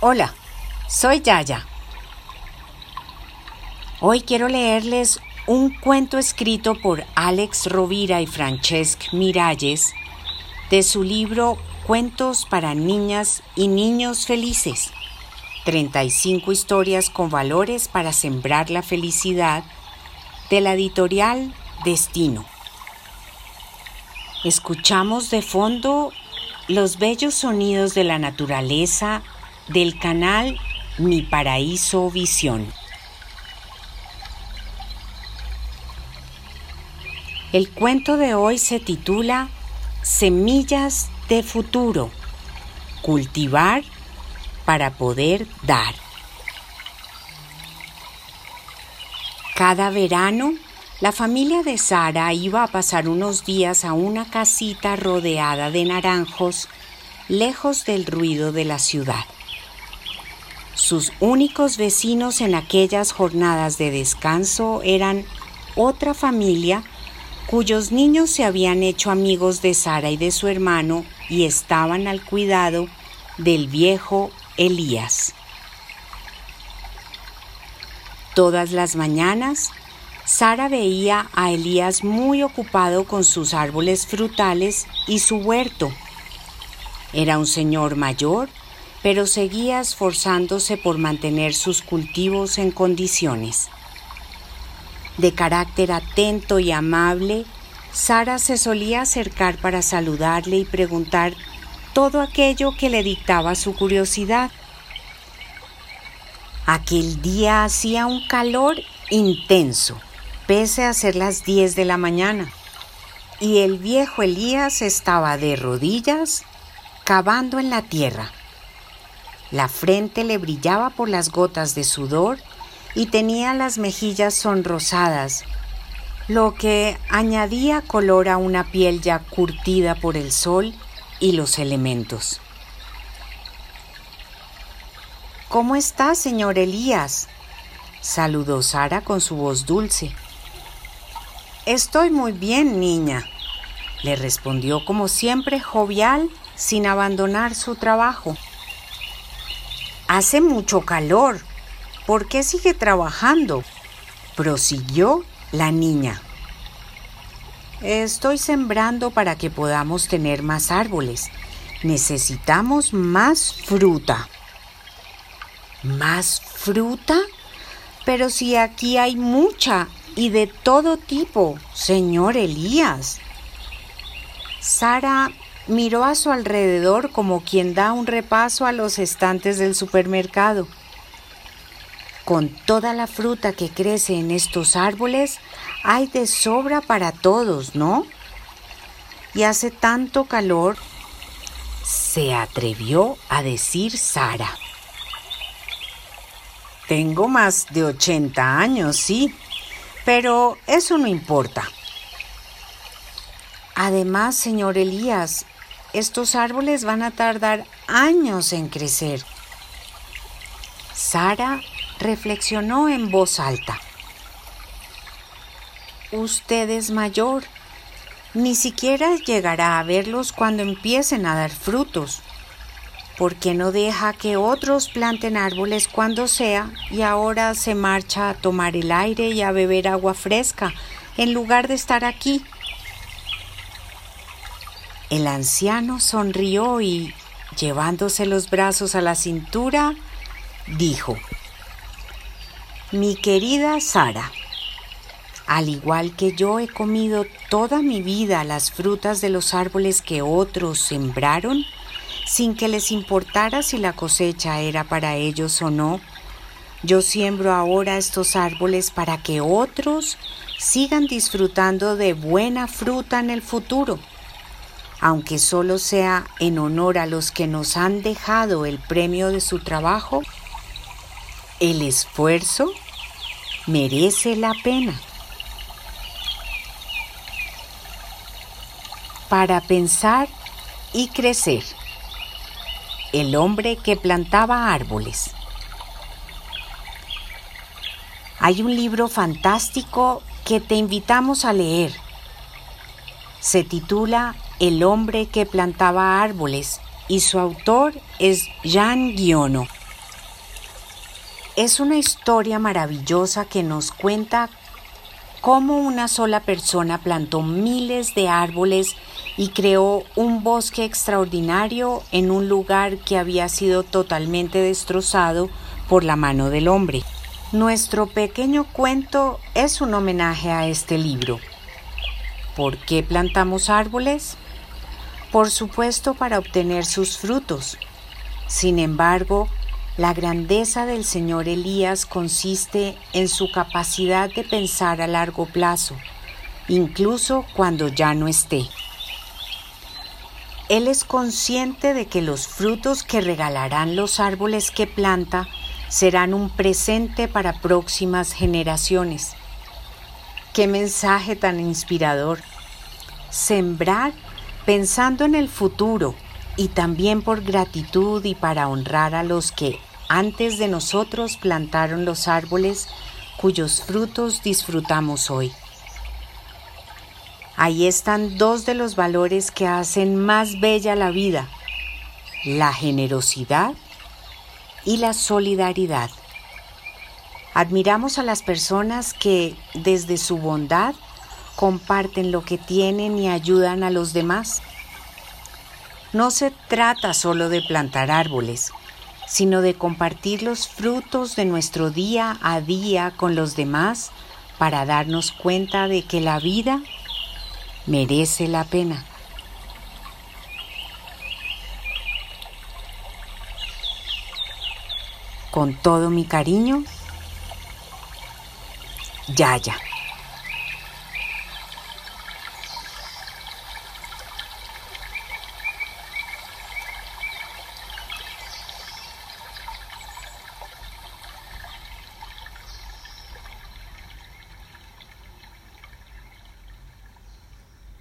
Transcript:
Hola, soy Yaya. Hoy quiero leerles un cuento escrito por Alex Rovira y Francesc Miralles de su libro Cuentos para Niñas y Niños Felices. 35 historias con valores para sembrar la felicidad de la editorial Destino. Escuchamos de fondo los bellos sonidos de la naturaleza del canal Mi Paraíso Visión. El cuento de hoy se titula Semillas de futuro. Cultivar para poder dar. Cada verano, la familia de Sara iba a pasar unos días a una casita rodeada de naranjos, lejos del ruido de la ciudad. Sus únicos vecinos en aquellas jornadas de descanso eran otra familia cuyos niños se habían hecho amigos de Sara y de su hermano y estaban al cuidado del viejo Elías. Todas las mañanas, Sara veía a Elías muy ocupado con sus árboles frutales y su huerto. Era un señor mayor, pero seguía esforzándose por mantener sus cultivos en condiciones. De carácter atento y amable, Sara se solía acercar para saludarle y preguntar todo aquello que le dictaba su curiosidad. Aquel día hacía un calor intenso, pese a ser las 10 de la mañana, y el viejo Elías estaba de rodillas cavando en la tierra. La frente le brillaba por las gotas de sudor y tenía las mejillas sonrosadas, lo que añadía color a una piel ya curtida por el sol y los elementos. ¿Cómo está, señor Elías? saludó Sara con su voz dulce. Estoy muy bien, niña, le respondió como siempre jovial, sin abandonar su trabajo. Hace mucho calor, ¿Por qué sigue trabajando? prosiguió la niña. Estoy sembrando para que podamos tener más árboles. Necesitamos más fruta. ¿Más fruta? Pero si aquí hay mucha y de todo tipo, señor Elías. Sara miró a su alrededor como quien da un repaso a los estantes del supermercado. Con toda la fruta que crece en estos árboles, hay de sobra para todos, ¿no? Y hace tanto calor, se atrevió a decir Sara. Tengo más de 80 años, sí, pero eso no importa. Además, señor Elías, estos árboles van a tardar años en crecer. Sara reflexionó en voz alta. Usted es mayor. Ni siquiera llegará a verlos cuando empiecen a dar frutos. ¿Por qué no deja que otros planten árboles cuando sea y ahora se marcha a tomar el aire y a beber agua fresca en lugar de estar aquí? El anciano sonrió y, llevándose los brazos a la cintura, dijo, mi querida Sara, al igual que yo he comido toda mi vida las frutas de los árboles que otros sembraron, sin que les importara si la cosecha era para ellos o no, yo siembro ahora estos árboles para que otros sigan disfrutando de buena fruta en el futuro, aunque solo sea en honor a los que nos han dejado el premio de su trabajo el esfuerzo merece la pena. Para pensar y crecer. El hombre que plantaba árboles. Hay un libro fantástico que te invitamos a leer. Se titula El hombre que plantaba árboles y su autor es Jean Guiono. es una historia maravillosa que nos cuenta cómo una sola persona plantó miles de árboles y creó un bosque extraordinario en un lugar que había sido totalmente destrozado por la mano del hombre. Nuestro pequeño cuento es un homenaje a este libro. ¿Por qué plantamos árboles? Por supuesto para obtener sus frutos. Sin embargo, la grandeza del señor Elías consiste en su capacidad de pensar a largo plazo, incluso cuando ya no esté. Él es consciente de que los frutos que regalarán los árboles que planta serán un presente para próximas generaciones. Qué mensaje tan inspirador. Sembrar pensando en el futuro y también por gratitud y para honrar a los que antes de nosotros plantaron los árboles cuyos frutos disfrutamos hoy. Ahí están dos de los valores que hacen más bella la vida, la generosidad y la solidaridad. Admiramos a las personas que desde su bondad comparten lo que tienen y ayudan a los demás. No se trata solo de plantar árboles, sino de compartir los frutos de nuestro día a día con los demás para darnos cuenta de que la vida merece la pena. Con todo mi cariño, Yaya.